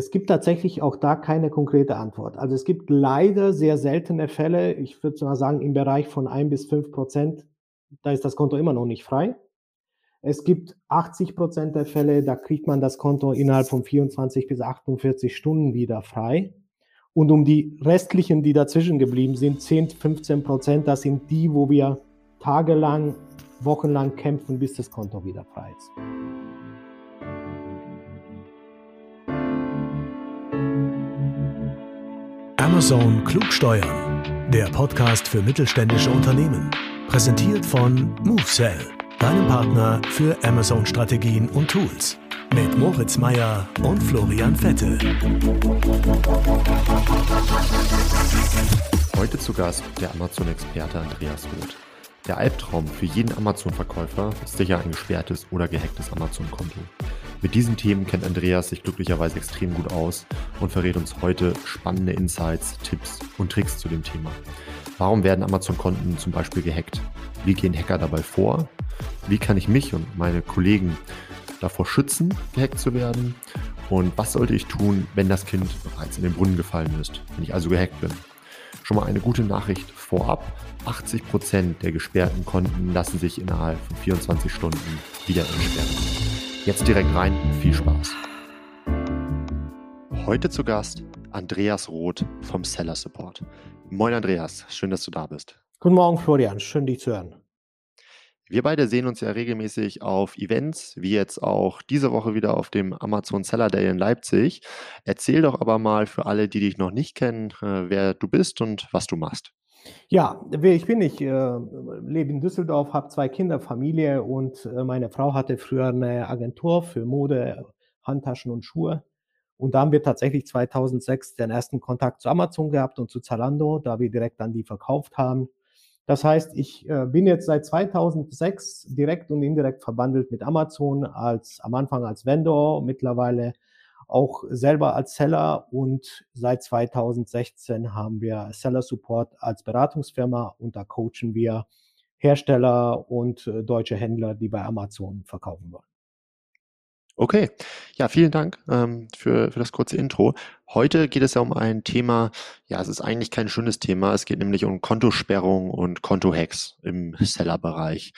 es gibt tatsächlich auch da keine konkrete Antwort. Also es gibt leider sehr seltene Fälle, ich würde mal sagen im Bereich von ein bis fünf Prozent, da ist das Konto immer noch nicht frei. Es gibt 80 Prozent der Fälle, da kriegt man das Konto innerhalb von 24 bis 48 Stunden wieder frei. Und um die restlichen, die dazwischen geblieben sind, 10, 15 Prozent, das sind die, wo wir tagelang, wochenlang kämpfen, bis das Konto wieder frei ist. Amazon Klugsteuern, der Podcast für mittelständische Unternehmen. Präsentiert von MoveSell, deinem Partner für Amazon-Strategien und Tools. Mit Moritz Meyer und Florian Vettel. Heute zu Gast der Amazon-Experte Andreas Roth. Der Albtraum für jeden Amazon-Verkäufer ist sicher ein gesperrtes oder gehacktes Amazon-Konto. Mit diesen Themen kennt Andreas sich glücklicherweise extrem gut aus und verrät uns heute spannende Insights, Tipps und Tricks zu dem Thema. Warum werden Amazon-Konten zum Beispiel gehackt? Wie gehen Hacker dabei vor? Wie kann ich mich und meine Kollegen davor schützen, gehackt zu werden? Und was sollte ich tun, wenn das Kind bereits in den Brunnen gefallen ist, wenn ich also gehackt bin? Schon mal eine gute Nachricht vorab. 80% der gesperrten Konten lassen sich innerhalb von 24 Stunden wieder entsperren. Jetzt direkt rein, viel Spaß. Heute zu Gast Andreas Roth vom Seller Support. Moin Andreas, schön, dass du da bist. Guten Morgen Florian, schön dich zu hören. Wir beide sehen uns ja regelmäßig auf Events, wie jetzt auch diese Woche wieder auf dem Amazon Seller Day in Leipzig. Erzähl doch aber mal für alle, die dich noch nicht kennen, äh, wer du bist und was du machst. Ja, wer ich bin, ich äh, lebe in Düsseldorf, habe zwei Kinder, Familie und äh, meine Frau hatte früher eine Agentur für Mode, Handtaschen und Schuhe. Und da haben wir tatsächlich 2006 den ersten Kontakt zu Amazon gehabt und zu Zalando, da wir direkt an die verkauft haben. Das heißt, ich äh, bin jetzt seit 2006 direkt und indirekt verbandelt mit Amazon als am Anfang als Vendor, mittlerweile auch selber als Seller und seit 2016 haben wir Seller Support als Beratungsfirma und da coachen wir Hersteller und äh, deutsche Händler, die bei Amazon verkaufen wollen. Okay, ja, vielen Dank ähm, für, für das kurze Intro. Heute geht es ja um ein Thema, ja, es ist eigentlich kein schönes Thema. Es geht nämlich um Kontosperrung und Kontohacks im Sellerbereich.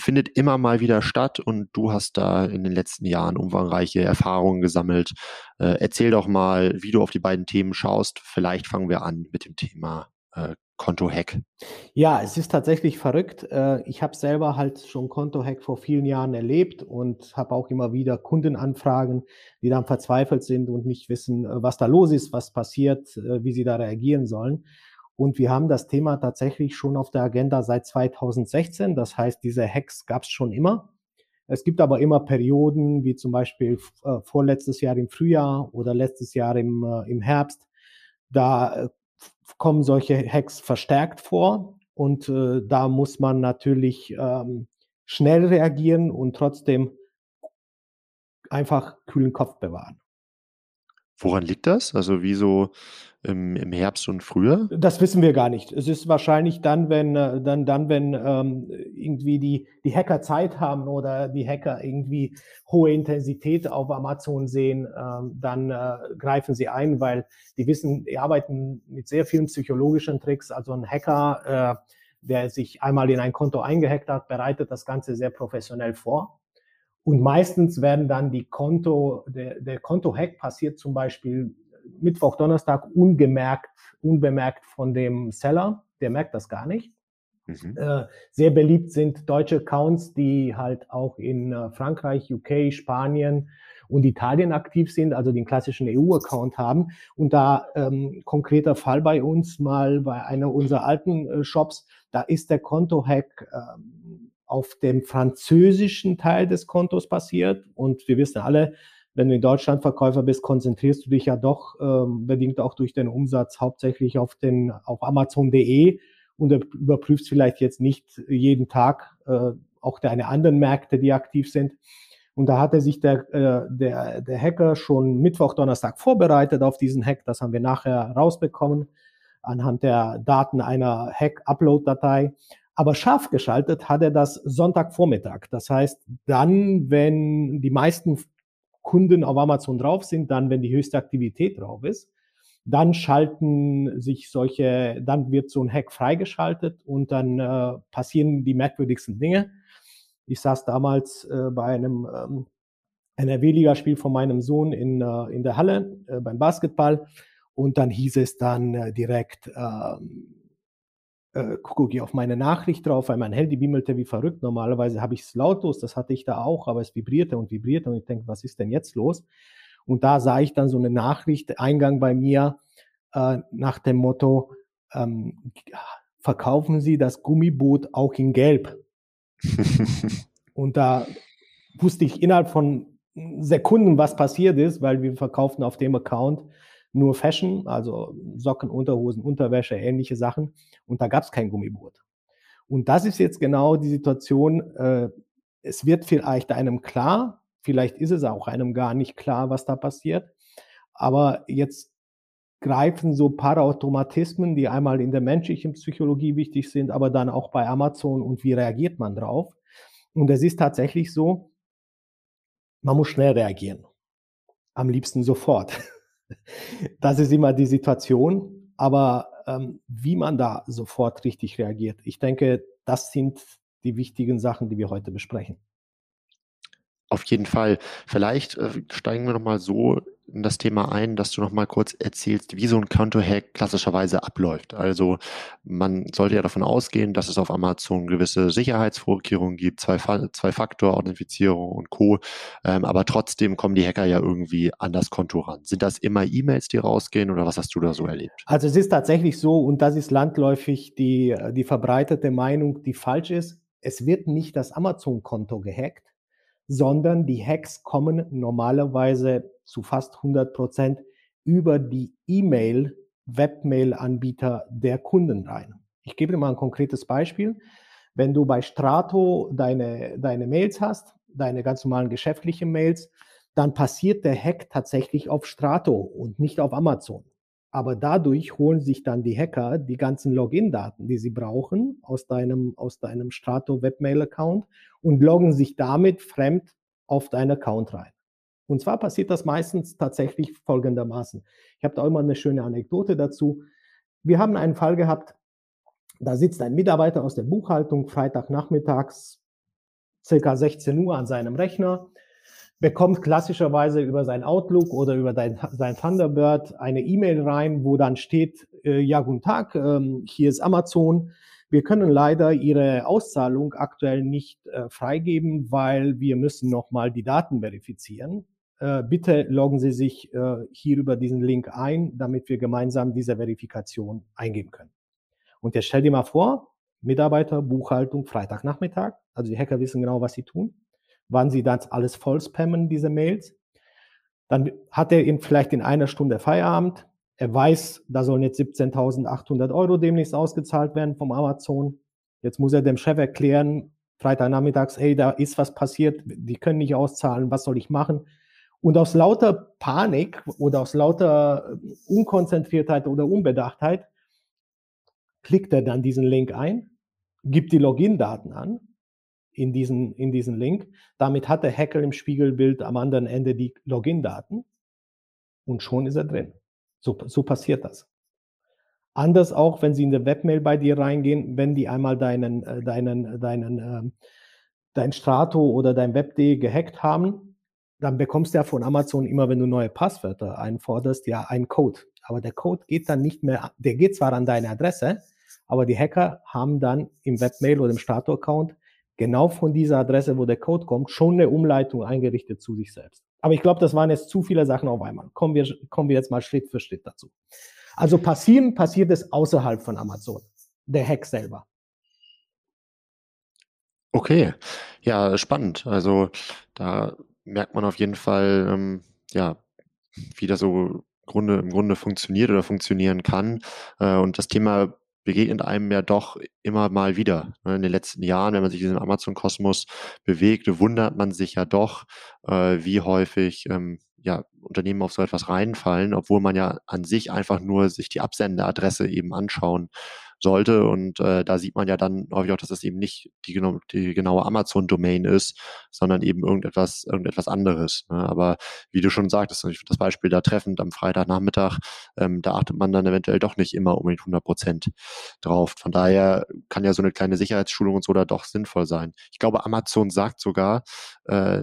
Findet immer mal wieder statt und du hast da in den letzten Jahren umfangreiche Erfahrungen gesammelt. Äh, erzähl doch mal, wie du auf die beiden Themen schaust. Vielleicht fangen wir an mit dem Thema äh, Konto-Hack? Ja, es ist tatsächlich verrückt. Äh, ich habe selber halt schon Konto-Hack vor vielen Jahren erlebt und habe auch immer wieder Kundenanfragen, die dann verzweifelt sind und nicht wissen, äh, was da los ist, was passiert, äh, wie sie da reagieren sollen. Und wir haben das Thema tatsächlich schon auf der Agenda seit 2016. Das heißt, diese Hacks gab es schon immer. Es gibt aber immer Perioden, wie zum Beispiel vorletztes Jahr im Frühjahr oder letztes Jahr im, im Herbst. Da kommen solche Hacks verstärkt vor und äh, da muss man natürlich ähm, schnell reagieren und trotzdem einfach kühlen Kopf bewahren. Woran liegt das? Also wieso im, im Herbst und früher? Das wissen wir gar nicht. Es ist wahrscheinlich dann, wenn äh, dann, dann wenn ähm, irgendwie die, die Hacker Zeit haben oder die Hacker irgendwie hohe Intensität auf Amazon sehen, ähm, dann äh, greifen sie ein, weil die wissen, die arbeiten mit sehr vielen psychologischen Tricks. Also ein Hacker, äh, der sich einmal in ein Konto eingehackt hat, bereitet das Ganze sehr professionell vor. Und meistens werden dann die Konto, der, der Konto-Hack passiert zum Beispiel Mittwoch, Donnerstag ungemerkt, unbemerkt von dem Seller. Der merkt das gar nicht. Mhm. Äh, sehr beliebt sind deutsche Accounts, die halt auch in äh, Frankreich, UK, Spanien und Italien aktiv sind, also den klassischen EU-Account haben. Und da ähm, konkreter Fall bei uns mal bei einer unserer alten äh, Shops, da ist der Konto-Hack ähm, auf dem französischen Teil des Kontos passiert. Und wir wissen alle, wenn du in Deutschland Verkäufer bist, konzentrierst du dich ja doch ähm, bedingt auch durch den Umsatz hauptsächlich auf den auf Amazon.de und überprüfst vielleicht jetzt nicht jeden Tag äh, auch deine anderen Märkte, die aktiv sind. Und da hatte sich der, äh, der, der Hacker schon Mittwoch, Donnerstag vorbereitet auf diesen Hack. Das haben wir nachher rausbekommen anhand der Daten einer Hack-Upload-Datei. Aber scharf geschaltet hat er das Sonntagvormittag. Das heißt, dann, wenn die meisten Kunden auf Amazon drauf sind, dann, wenn die höchste Aktivität drauf ist, dann schalten sich solche, dann wird so ein Hack freigeschaltet und dann äh, passieren die merkwürdigsten Dinge. Ich saß damals äh, bei einem ähm, NRW-Ligaspiel von meinem Sohn in, äh, in der Halle äh, beim Basketball und dann hieß es dann äh, direkt, ähm, äh, gucke ich auf meine Nachricht drauf, weil mein Handy bimmelte wie verrückt. Normalerweise habe ich es lautlos, das hatte ich da auch, aber es vibrierte und vibrierte und ich denke, was ist denn jetzt los? Und da sah ich dann so eine Nachricht, Eingang bei mir äh, nach dem Motto, ähm, verkaufen Sie das Gummiboot auch in Gelb? und da wusste ich innerhalb von Sekunden, was passiert ist, weil wir verkauften auf dem Account nur Fashion, also Socken, Unterhosen, Unterwäsche, ähnliche Sachen. Und da gab es kein Gummiboot. Und das ist jetzt genau die Situation. Äh, es wird vielleicht einem klar, vielleicht ist es auch einem gar nicht klar, was da passiert. Aber jetzt greifen so Paraautomatismen, die einmal in der menschlichen Psychologie wichtig sind, aber dann auch bei Amazon und wie reagiert man drauf. Und es ist tatsächlich so, man muss schnell reagieren. Am liebsten sofort. Das ist immer die Situation. Aber ähm, wie man da sofort richtig reagiert, ich denke, das sind die wichtigen Sachen, die wir heute besprechen. Auf jeden Fall. Vielleicht äh, steigen wir nochmal so in das Thema ein, dass du nochmal kurz erzählst, wie so ein Konto-Hack klassischerweise abläuft. Also man sollte ja davon ausgehen, dass es auf Amazon gewisse Sicherheitsvorkehrungen gibt, Zwei-Faktor-Authentifizierung und Co. Ähm, aber trotzdem kommen die Hacker ja irgendwie an das Konto ran. Sind das immer E-Mails, die rausgehen oder was hast du da so erlebt? Also es ist tatsächlich so und das ist landläufig die, die verbreitete Meinung, die falsch ist. Es wird nicht das Amazon-Konto gehackt, sondern die Hacks kommen normalerweise zu fast 100 Prozent über die E-Mail, Webmail-Anbieter der Kunden rein. Ich gebe dir mal ein konkretes Beispiel. Wenn du bei Strato deine, deine Mails hast, deine ganz normalen geschäftlichen Mails, dann passiert der Hack tatsächlich auf Strato und nicht auf Amazon. Aber dadurch holen sich dann die Hacker die ganzen Login-Daten, die sie brauchen aus deinem, aus deinem Strato Webmail-Account und loggen sich damit fremd auf deinen Account rein. Und zwar passiert das meistens tatsächlich folgendermaßen. Ich habe da immer eine schöne Anekdote dazu. Wir haben einen Fall gehabt, da sitzt ein Mitarbeiter aus der Buchhaltung Freitagnachmittags circa 16 Uhr an seinem Rechner bekommt klassischerweise über sein Outlook oder über sein Thunderbird eine E-Mail rein, wo dann steht, äh, ja, guten Tag, ähm, hier ist Amazon. Wir können leider Ihre Auszahlung aktuell nicht äh, freigeben, weil wir müssen nochmal die Daten verifizieren. Äh, bitte loggen Sie sich äh, hier über diesen Link ein, damit wir gemeinsam diese Verifikation eingeben können. Und jetzt stell dir mal vor, Mitarbeiter, Buchhaltung, Freitagnachmittag. Also die Hacker wissen genau, was sie tun wann sie das alles voll spammen, diese Mails. Dann hat er ihn vielleicht in einer Stunde Feierabend. Er weiß, da sollen jetzt 17.800 Euro demnächst ausgezahlt werden vom Amazon. Jetzt muss er dem Chef erklären, Freitagnachmittags, hey, da ist was passiert, die können nicht auszahlen, was soll ich machen? Und aus lauter Panik oder aus lauter Unkonzentriertheit oder Unbedachtheit klickt er dann diesen Link ein, gibt die Login-Daten an in diesen, in diesen Link. Damit hat der Hacker im Spiegelbild am anderen Ende die Login-Daten und schon ist er drin. So, so passiert das. Anders auch, wenn sie in der Webmail bei dir reingehen, wenn die einmal deinen, äh, deinen, deinen, äh, dein Strato oder dein Web.de gehackt haben, dann bekommst du ja von Amazon immer, wenn du neue Passwörter einforderst, ja einen Code. Aber der Code geht dann nicht mehr, der geht zwar an deine Adresse, aber die Hacker haben dann im Webmail oder im Strato-Account genau von dieser Adresse, wo der Code kommt, schon eine Umleitung eingerichtet zu sich selbst. Aber ich glaube, das waren jetzt zu viele Sachen auf einmal. Kommen wir, kommen wir jetzt mal Schritt für Schritt dazu. Also passieren, passiert es außerhalb von Amazon. Der Hack selber. Okay, ja, spannend. Also da merkt man auf jeden Fall, ähm, ja, wie das so Grunde, im Grunde funktioniert oder funktionieren kann. Äh, und das Thema begegnet einem ja doch immer mal wieder. Ne? In den letzten Jahren, wenn man sich in diesem Amazon-Kosmos bewegt, wundert man sich ja doch, äh, wie häufig ähm, ja, Unternehmen auf so etwas reinfallen, obwohl man ja an sich einfach nur sich die Absenderadresse eben anschauen sollte. Und äh, da sieht man ja dann häufig auch, dass das eben nicht die, genau, die genaue Amazon-Domain ist, sondern eben irgendetwas, irgendetwas anderes. Ne? Aber wie du schon sagtest, ich das Beispiel da treffend am Freitagnachmittag, ähm, da achtet man dann eventuell doch nicht immer unbedingt 100 Prozent drauf. Von daher kann ja so eine kleine Sicherheitsschulung und so da doch sinnvoll sein. Ich glaube, Amazon sagt sogar, äh,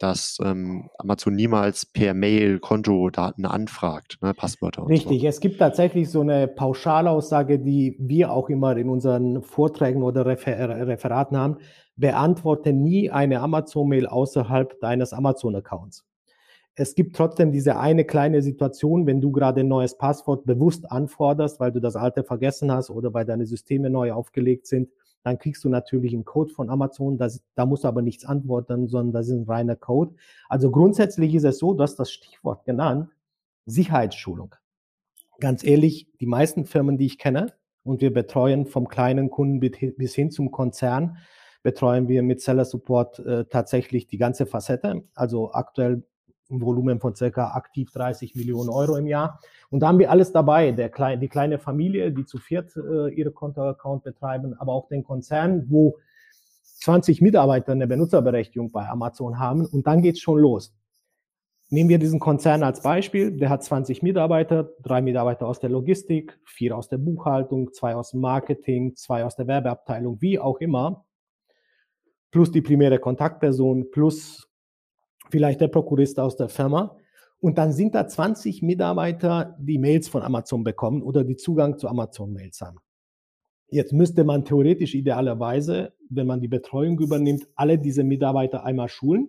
dass ähm, Amazon niemals per Mail Kontodaten anfragt, ne, Passwörter. Richtig, so. es gibt tatsächlich so eine Pauschalaussage, die wir auch immer in unseren Vorträgen oder Refer Referaten haben. Beantworte nie eine Amazon-Mail außerhalb deines Amazon-Accounts. Es gibt trotzdem diese eine kleine Situation, wenn du gerade ein neues Passwort bewusst anforderst, weil du das alte vergessen hast oder weil deine Systeme neu aufgelegt sind, dann kriegst du natürlich einen Code von Amazon. Das, da musst du aber nichts antworten, sondern das ist ein reiner Code. Also grundsätzlich ist es so, dass das Stichwort genannt, Sicherheitsschulung. Ganz ehrlich, die meisten Firmen, die ich kenne, und wir betreuen vom kleinen Kunden bis hin zum Konzern, betreuen wir mit Seller Support äh, tatsächlich die ganze Facette. Also aktuell ein Volumen von circa aktiv 30 Millionen Euro im Jahr. Und da haben wir alles dabei. Der kleine, die kleine Familie, die zu viert äh, ihre Kontoaccount betreiben, aber auch den Konzern, wo 20 Mitarbeiter eine Benutzerberechtigung bei Amazon haben. Und dann geht's schon los. Nehmen wir diesen Konzern als Beispiel. Der hat 20 Mitarbeiter, drei Mitarbeiter aus der Logistik, vier aus der Buchhaltung, zwei aus dem Marketing, zwei aus der Werbeabteilung, wie auch immer. Plus die primäre Kontaktperson, plus vielleicht der Prokurist aus der Firma. Und dann sind da 20 Mitarbeiter, die Mails von Amazon bekommen oder die Zugang zu Amazon-Mails haben. Jetzt müsste man theoretisch idealerweise, wenn man die Betreuung übernimmt, alle diese Mitarbeiter einmal schulen.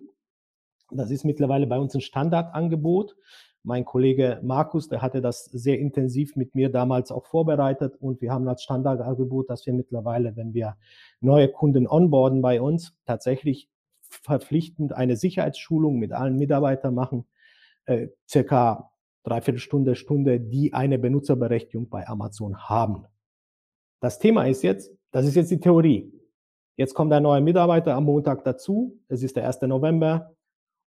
Das ist mittlerweile bei uns ein Standardangebot. Mein Kollege Markus, der hatte das sehr intensiv mit mir damals auch vorbereitet und wir haben als Standardangebot, dass wir mittlerweile, wenn wir neue Kunden onboarden bei uns, tatsächlich verpflichtend eine Sicherheitsschulung mit allen Mitarbeitern machen, äh, circa dreiviertel Stunde, Stunde, die eine Benutzerberechtigung bei Amazon haben. Das Thema ist jetzt, das ist jetzt die Theorie. Jetzt kommt ein neuer Mitarbeiter am Montag dazu. Es ist der 1. November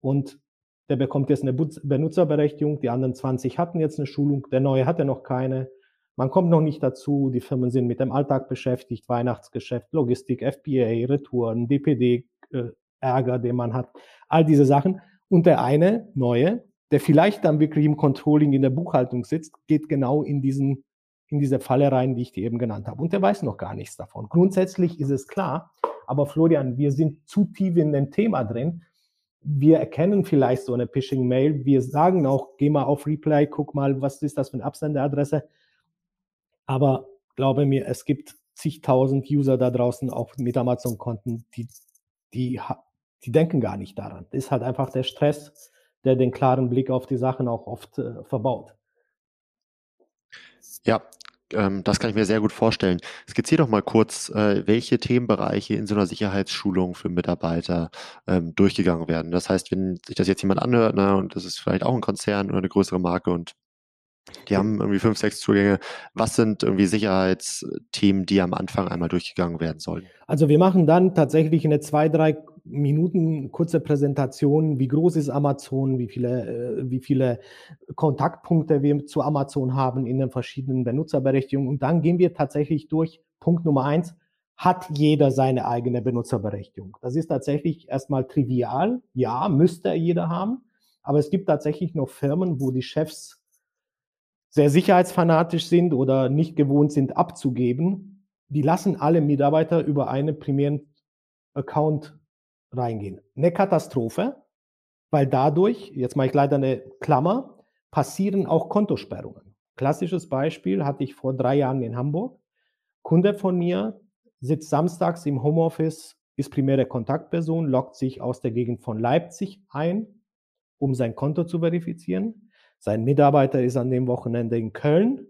und der bekommt jetzt eine Benutzerberechtigung. Die anderen 20 hatten jetzt eine Schulung. Der neue hatte noch keine. Man kommt noch nicht dazu. Die Firmen sind mit dem Alltag beschäftigt, Weihnachtsgeschäft, Logistik, FBA, Retouren, DPD, äh, Ärger, den man hat, all diese Sachen. Und der eine, neue, der vielleicht dann wirklich im Controlling in der Buchhaltung sitzt, geht genau in diesen in diese Falle rein, die ich dir eben genannt habe. Und der weiß noch gar nichts davon. Grundsätzlich ist es klar, aber Florian, wir sind zu tief in dem Thema drin. Wir erkennen vielleicht so eine Phishing-Mail. Wir sagen auch, geh mal auf Replay, guck mal, was ist das für eine Absenderadresse. Aber glaube mir, es gibt zigtausend User da draußen, auch mit Amazon-Konten, die, die die denken gar nicht daran. Das ist halt einfach der Stress, der den klaren Blick auf die Sachen auch oft äh, verbaut. Ja, ähm, das kann ich mir sehr gut vorstellen. Skizziere doch mal kurz, äh, welche Themenbereiche in so einer Sicherheitsschulung für Mitarbeiter ähm, durchgegangen werden. Das heißt, wenn sich das jetzt jemand anhört, na, und das ist vielleicht auch ein Konzern oder eine größere Marke und die haben irgendwie fünf, sechs Zugänge. Was sind irgendwie Sicherheitsthemen, die am Anfang einmal durchgegangen werden sollen? Also wir machen dann tatsächlich eine zwei, drei Minuten kurze Präsentation. Wie groß ist Amazon? Wie viele, äh, wie viele Kontaktpunkte wir zu Amazon haben in den verschiedenen Benutzerberechtigungen? Und dann gehen wir tatsächlich durch. Punkt Nummer eins. Hat jeder seine eigene Benutzerberechtigung? Das ist tatsächlich erstmal trivial. Ja, müsste jeder haben. Aber es gibt tatsächlich noch Firmen, wo die Chefs sehr sicherheitsfanatisch sind oder nicht gewohnt sind abzugeben, die lassen alle Mitarbeiter über einen primären Account reingehen. Eine Katastrophe, weil dadurch, jetzt mache ich leider eine Klammer, passieren auch Kontosperrungen. Klassisches Beispiel hatte ich vor drei Jahren in Hamburg. Kunde von mir sitzt samstags im Homeoffice, ist primäre Kontaktperson, loggt sich aus der Gegend von Leipzig ein, um sein Konto zu verifizieren sein Mitarbeiter ist an dem Wochenende in Köln,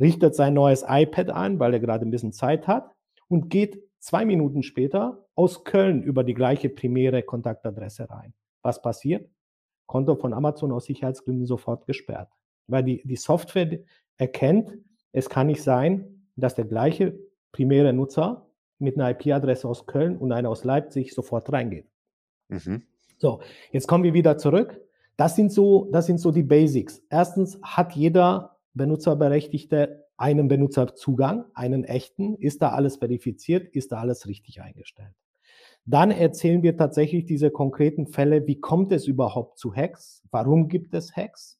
richtet sein neues iPad ein, weil er gerade ein bisschen Zeit hat und geht zwei Minuten später aus Köln über die gleiche primäre Kontaktadresse rein. Was passiert? Konto von Amazon aus Sicherheitsgründen sofort gesperrt. Weil die, die Software erkennt, es kann nicht sein, dass der gleiche primäre Nutzer mit einer IP-Adresse aus Köln und einer aus Leipzig sofort reingeht. Mhm. So, jetzt kommen wir wieder zurück. Das sind so, das sind so die Basics. Erstens hat jeder Benutzerberechtigte einen Benutzerzugang, einen echten. Ist da alles verifiziert? Ist da alles richtig eingestellt? Dann erzählen wir tatsächlich diese konkreten Fälle. Wie kommt es überhaupt zu Hacks? Warum gibt es Hacks?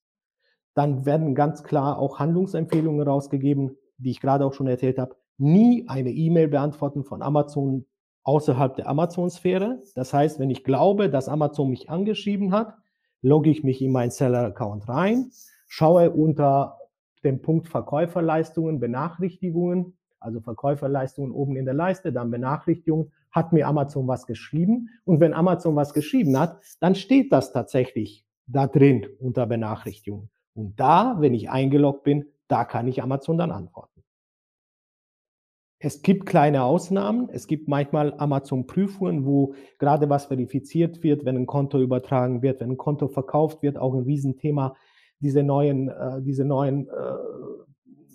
Dann werden ganz klar auch Handlungsempfehlungen rausgegeben, die ich gerade auch schon erzählt habe. Nie eine E-Mail beantworten von Amazon außerhalb der Amazon-Sphäre. Das heißt, wenn ich glaube, dass Amazon mich angeschrieben hat, logge ich mich in meinen Seller-Account rein, schaue unter dem Punkt Verkäuferleistungen, Benachrichtigungen, also Verkäuferleistungen oben in der Leiste, dann Benachrichtigungen, hat mir Amazon was geschrieben. Und wenn Amazon was geschrieben hat, dann steht das tatsächlich da drin unter Benachrichtigungen. Und da, wenn ich eingeloggt bin, da kann ich Amazon dann antworten. Es gibt kleine Ausnahmen. Es gibt manchmal Amazon-Prüfungen, wo gerade was verifiziert wird, wenn ein Konto übertragen wird, wenn ein Konto verkauft wird, auch ein Riesenthema, diese neuen, äh, diese neuen äh,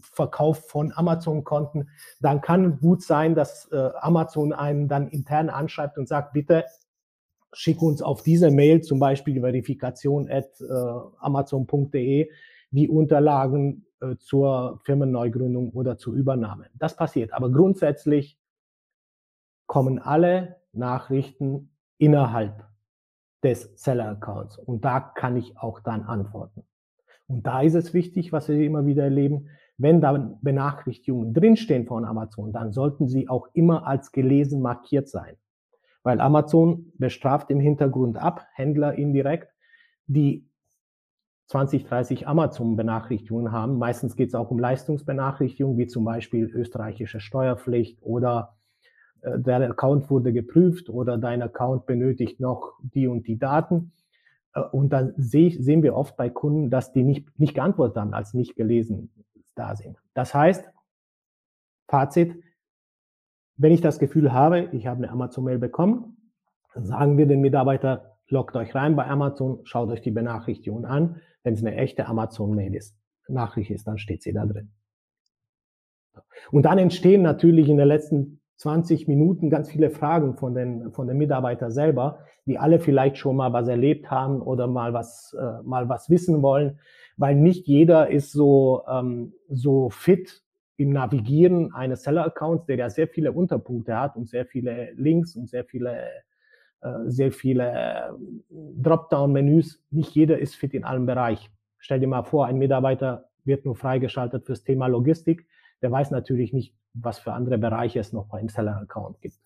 Verkauf von Amazon-Konten, dann kann gut sein, dass äh, Amazon einen dann intern anschreibt und sagt, bitte schick uns auf diese Mail zum Beispiel Verifikation at äh, amazon.de die Unterlagen äh, zur Firmenneugründung oder zur Übernahme. Das passiert. Aber grundsätzlich kommen alle Nachrichten innerhalb des Seller-Accounts. Und da kann ich auch dann antworten. Und da ist es wichtig, was wir immer wieder erleben, wenn da Benachrichtigungen drinstehen von Amazon, dann sollten sie auch immer als gelesen markiert sein. Weil Amazon bestraft im Hintergrund ab, Händler indirekt, die 20, 30 Amazon-Benachrichtigungen haben. Meistens geht es auch um Leistungsbenachrichtigungen, wie zum Beispiel österreichische Steuerpflicht oder äh, der Account wurde geprüft oder dein Account benötigt noch die und die Daten. Äh, und dann seh, sehen wir oft bei Kunden, dass die nicht, nicht geantwortet haben, als nicht gelesen da sind. Das heißt, Fazit, wenn ich das Gefühl habe, ich habe eine Amazon-Mail bekommen, sagen wir den Mitarbeiter, loggt euch rein bei Amazon, schaut euch die Benachrichtigung an. Wenn es eine echte Amazon-Mail ist, Nachricht ist, dann steht sie da drin. Und dann entstehen natürlich in den letzten 20 Minuten ganz viele Fragen von den, von den Mitarbeitern selber, die alle vielleicht schon mal was erlebt haben oder mal was, äh, mal was wissen wollen, weil nicht jeder ist so, ähm, so fit im Navigieren eines Seller-Accounts, der ja sehr viele Unterpunkte hat und sehr viele Links und sehr viele äh, sehr viele äh, Dropdown-Menüs. Nicht jeder ist fit in allen Bereich. Stell dir mal vor, ein Mitarbeiter wird nur freigeschaltet fürs Thema Logistik. Der weiß natürlich nicht, was für andere Bereiche es noch beim Seller-Account gibt.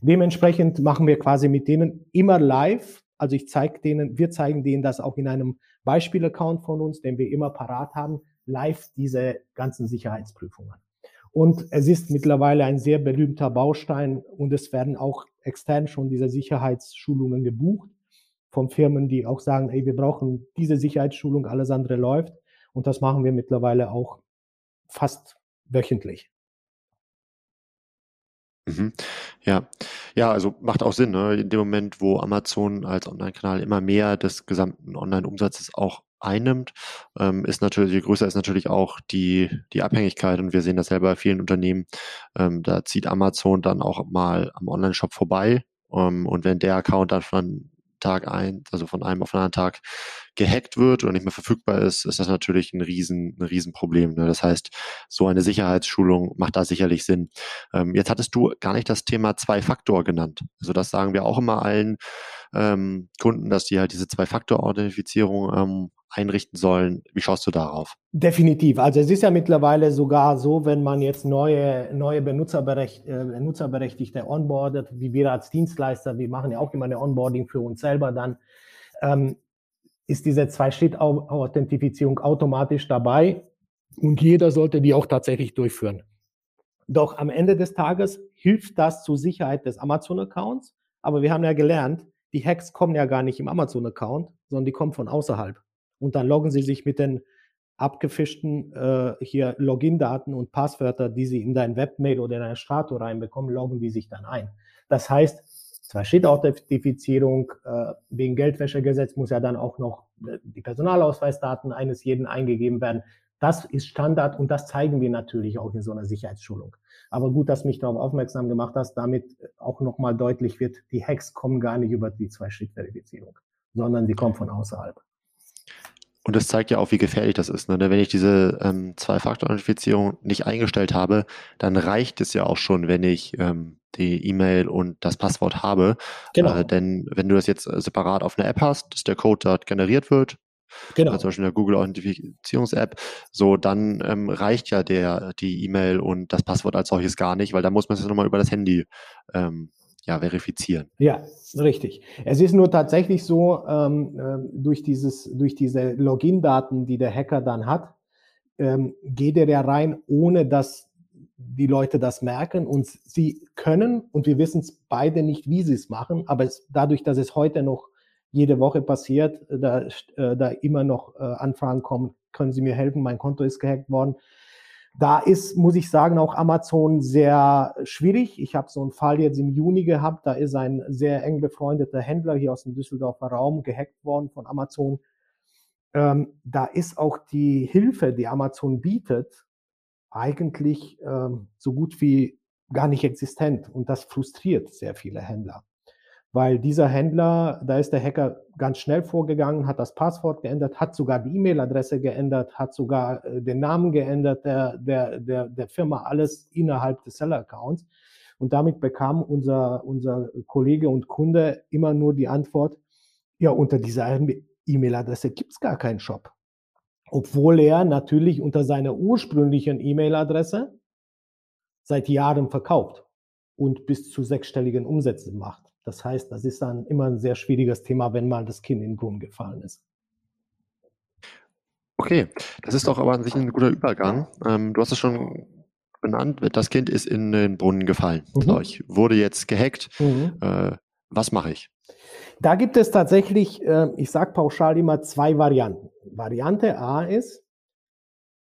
Dementsprechend machen wir quasi mit denen immer live. Also ich zeige denen, wir zeigen denen das auch in einem Beispiel-Account von uns, den wir immer parat haben, live diese ganzen Sicherheitsprüfungen. Und es ist mittlerweile ein sehr berühmter Baustein und es werden auch extern schon diese Sicherheitsschulungen gebucht von Firmen, die auch sagen, hey, wir brauchen diese Sicherheitsschulung, alles andere läuft. Und das machen wir mittlerweile auch fast wöchentlich. Mhm. Ja, ja, also macht auch Sinn, ne? In dem Moment, wo Amazon als Online-Kanal immer mehr des gesamten Online-Umsatzes auch einnimmt, ähm, ist natürlich, je größer ist natürlich auch die, die Abhängigkeit und wir sehen das selber bei vielen Unternehmen, ähm, da zieht Amazon dann auch mal am Online-Shop vorbei ähm, und wenn der Account dann von Tag ein, also von einem auf den anderen Tag gehackt wird oder nicht mehr verfügbar ist, ist das natürlich ein riesen, ein Riesenproblem. Ne? Das heißt, so eine Sicherheitsschulung macht da sicherlich Sinn. Ähm, jetzt hattest du gar nicht das Thema Zwei-Faktor genannt. Also das sagen wir auch immer allen ähm, Kunden, dass die halt diese Zwei-Faktor-Authentifizierung ähm, einrichten sollen. Wie schaust du darauf? Definitiv. Also es ist ja mittlerweile sogar so, wenn man jetzt neue, neue Benutzerberecht, äh, Benutzerberechtigte onboardet, wie wir als Dienstleister, wir machen ja auch immer eine Onboarding für uns selber dann, ähm, ist diese Zwei-Schritt-Authentifizierung automatisch dabei und jeder sollte die auch tatsächlich durchführen. Doch am Ende des Tages hilft das zur Sicherheit des Amazon-Accounts, aber wir haben ja gelernt, die Hacks kommen ja gar nicht im Amazon-Account, sondern die kommen von außerhalb und dann loggen Sie sich mit den abgefischten äh, hier Login-Daten und Passwörter, die Sie in dein Webmail oder in deine Strato reinbekommen, loggen die sich dann ein. Das heißt, Zwei-Schritt-Authentifizierung äh, wegen Geldwäschegesetz muss ja dann auch noch äh, die Personalausweisdaten eines jeden eingegeben werden. Das ist Standard und das zeigen wir natürlich auch in so einer Sicherheitsschulung. Aber gut, dass mich darauf aufmerksam gemacht hast, damit auch nochmal deutlich wird, die Hacks kommen gar nicht über die Zwei-Schritt-Verifizierung, sondern die kommen von außerhalb. Und das zeigt ja auch, wie gefährlich das ist. Ne? Wenn ich diese ähm, Zwei-Faktor-Authentifizierung nicht eingestellt habe, dann reicht es ja auch schon, wenn ich ähm, die E-Mail und das Passwort habe. Genau. Äh, denn wenn du das jetzt äh, separat auf einer App hast, dass der Code dort generiert wird, Genau. Also zum Beispiel in der Google Authentifizierungs-App, so dann ähm, reicht ja der die E-Mail und das Passwort als solches gar nicht, weil da muss man es nochmal über das Handy ähm, ja, verifizieren. Ja, richtig. Es ist nur tatsächlich so, ähm, äh, durch, dieses, durch diese Login-Daten, die der Hacker dann hat, ähm, geht er ja rein, ohne dass die Leute das merken und sie können, und wir wissen es beide nicht, wie sie es machen, aber es, dadurch, dass es heute noch jede Woche passiert, da, äh, da immer noch äh, Anfragen kommen, können Sie mir helfen, mein Konto ist gehackt worden, da ist, muss ich sagen, auch Amazon sehr schwierig. Ich habe so einen Fall jetzt im Juni gehabt. Da ist ein sehr eng befreundeter Händler hier aus dem Düsseldorfer Raum gehackt worden von Amazon. Ähm, da ist auch die Hilfe, die Amazon bietet, eigentlich ähm, so gut wie gar nicht existent. Und das frustriert sehr viele Händler weil dieser Händler, da ist der Hacker ganz schnell vorgegangen, hat das Passwort geändert, hat sogar die E-Mail-Adresse geändert, hat sogar äh, den Namen geändert der, der, der, der Firma, alles innerhalb des Seller-Accounts. Und damit bekam unser, unser Kollege und Kunde immer nur die Antwort, ja, unter dieser E-Mail-Adresse gibt es gar keinen Shop. Obwohl er natürlich unter seiner ursprünglichen E-Mail-Adresse seit Jahren verkauft und bis zu sechsstelligen Umsätzen macht. Das heißt, das ist dann immer ein sehr schwieriges Thema, wenn mal das Kind in den Brunnen gefallen ist. Okay, das ist doch aber an sich ein guter Übergang. Ähm, du hast es schon benannt, das Kind ist in den Brunnen gefallen. Mhm. Ich wurde jetzt gehackt. Mhm. Äh, was mache ich? Da gibt es tatsächlich, äh, ich sage pauschal immer zwei Varianten. Variante A ist,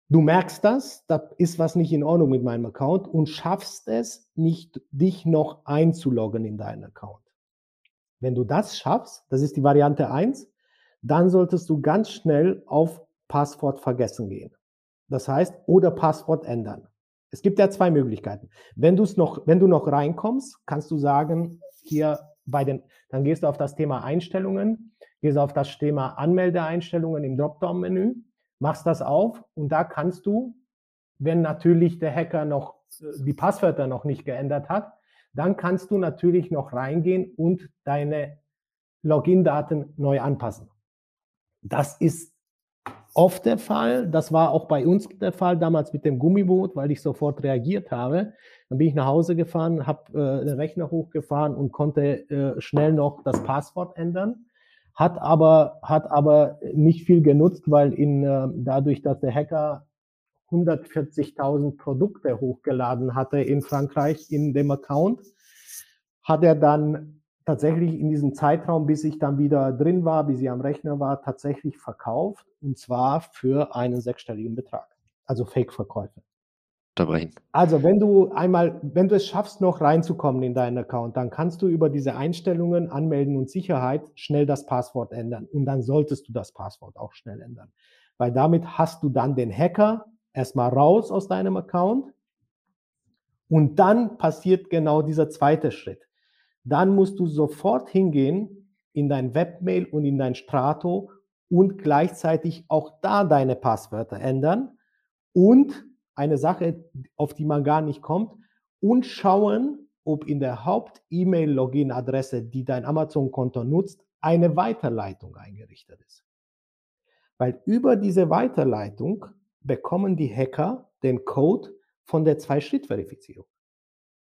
Du merkst das, da ist was nicht in Ordnung mit meinem Account und schaffst es nicht, dich noch einzuloggen in deinen Account. Wenn du das schaffst, das ist die Variante eins, dann solltest du ganz schnell auf Passwort vergessen gehen. Das heißt, oder Passwort ändern. Es gibt ja zwei Möglichkeiten. Wenn du es noch, wenn du noch reinkommst, kannst du sagen, hier bei den, dann gehst du auf das Thema Einstellungen, gehst auf das Thema Anmeldeeinstellungen im Dropdown-Menü machst das auf und da kannst du, wenn natürlich der Hacker noch äh, die Passwörter noch nicht geändert hat, dann kannst du natürlich noch reingehen und deine Login-Daten neu anpassen. Das ist oft der Fall. Das war auch bei uns der Fall damals mit dem Gummiboot, weil ich sofort reagiert habe. Dann bin ich nach Hause gefahren, habe äh, den Rechner hochgefahren und konnte äh, schnell noch das Passwort ändern hat aber, hat aber nicht viel genutzt, weil in, äh, dadurch, dass der Hacker 140.000 Produkte hochgeladen hatte in Frankreich in dem Account, hat er dann tatsächlich in diesem Zeitraum, bis ich dann wieder drin war, bis ich am Rechner war, tatsächlich verkauft und zwar für einen sechsstelligen Betrag. Also Fake-Verkäufe unterbrechen. Also, wenn du einmal, wenn du es schaffst, noch reinzukommen in deinen Account, dann kannst du über diese Einstellungen, Anmelden und Sicherheit schnell das Passwort ändern. Und dann solltest du das Passwort auch schnell ändern. Weil damit hast du dann den Hacker erstmal raus aus deinem Account. Und dann passiert genau dieser zweite Schritt. Dann musst du sofort hingehen in dein Webmail und in dein Strato und gleichzeitig auch da deine Passwörter ändern und eine Sache, auf die man gar nicht kommt, und schauen, ob in der Haupt-E-Mail-Login-Adresse, die dein Amazon-Konto nutzt, eine Weiterleitung eingerichtet ist. Weil über diese Weiterleitung bekommen die Hacker den Code von der Zwei-Schritt-Verifizierung.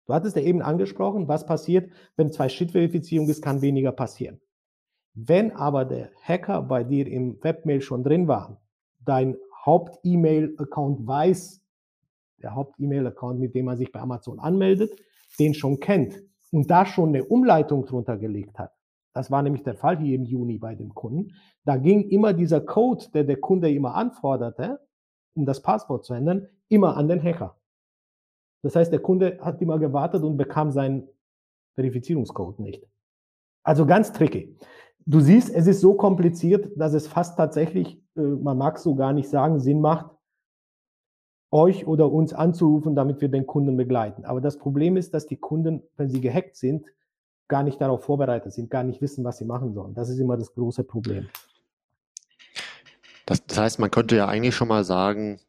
Du hattest ja eben angesprochen, was passiert, wenn Zwei-Schritt-Verifizierung ist, kann weniger passieren. Wenn aber der Hacker bei dir im Webmail schon drin war, dein Haupt-E-Mail-Account weiß, der Haupt-E-Mail-Account, mit dem man sich bei Amazon anmeldet, den schon kennt und da schon eine Umleitung drunter gelegt hat. Das war nämlich der Fall hier im Juni bei dem Kunden. Da ging immer dieser Code, der der Kunde immer anforderte, um das Passwort zu ändern, immer an den Hacker. Das heißt, der Kunde hat immer gewartet und bekam seinen Verifizierungscode nicht. Also ganz tricky. Du siehst, es ist so kompliziert, dass es fast tatsächlich, äh, man mag so gar nicht sagen, Sinn macht, euch oder uns anzurufen, damit wir den Kunden begleiten. Aber das Problem ist, dass die Kunden, wenn sie gehackt sind, gar nicht darauf vorbereitet sind, gar nicht wissen, was sie machen sollen. Das ist immer das große Problem. Das, das heißt, man könnte ja eigentlich schon mal sagen,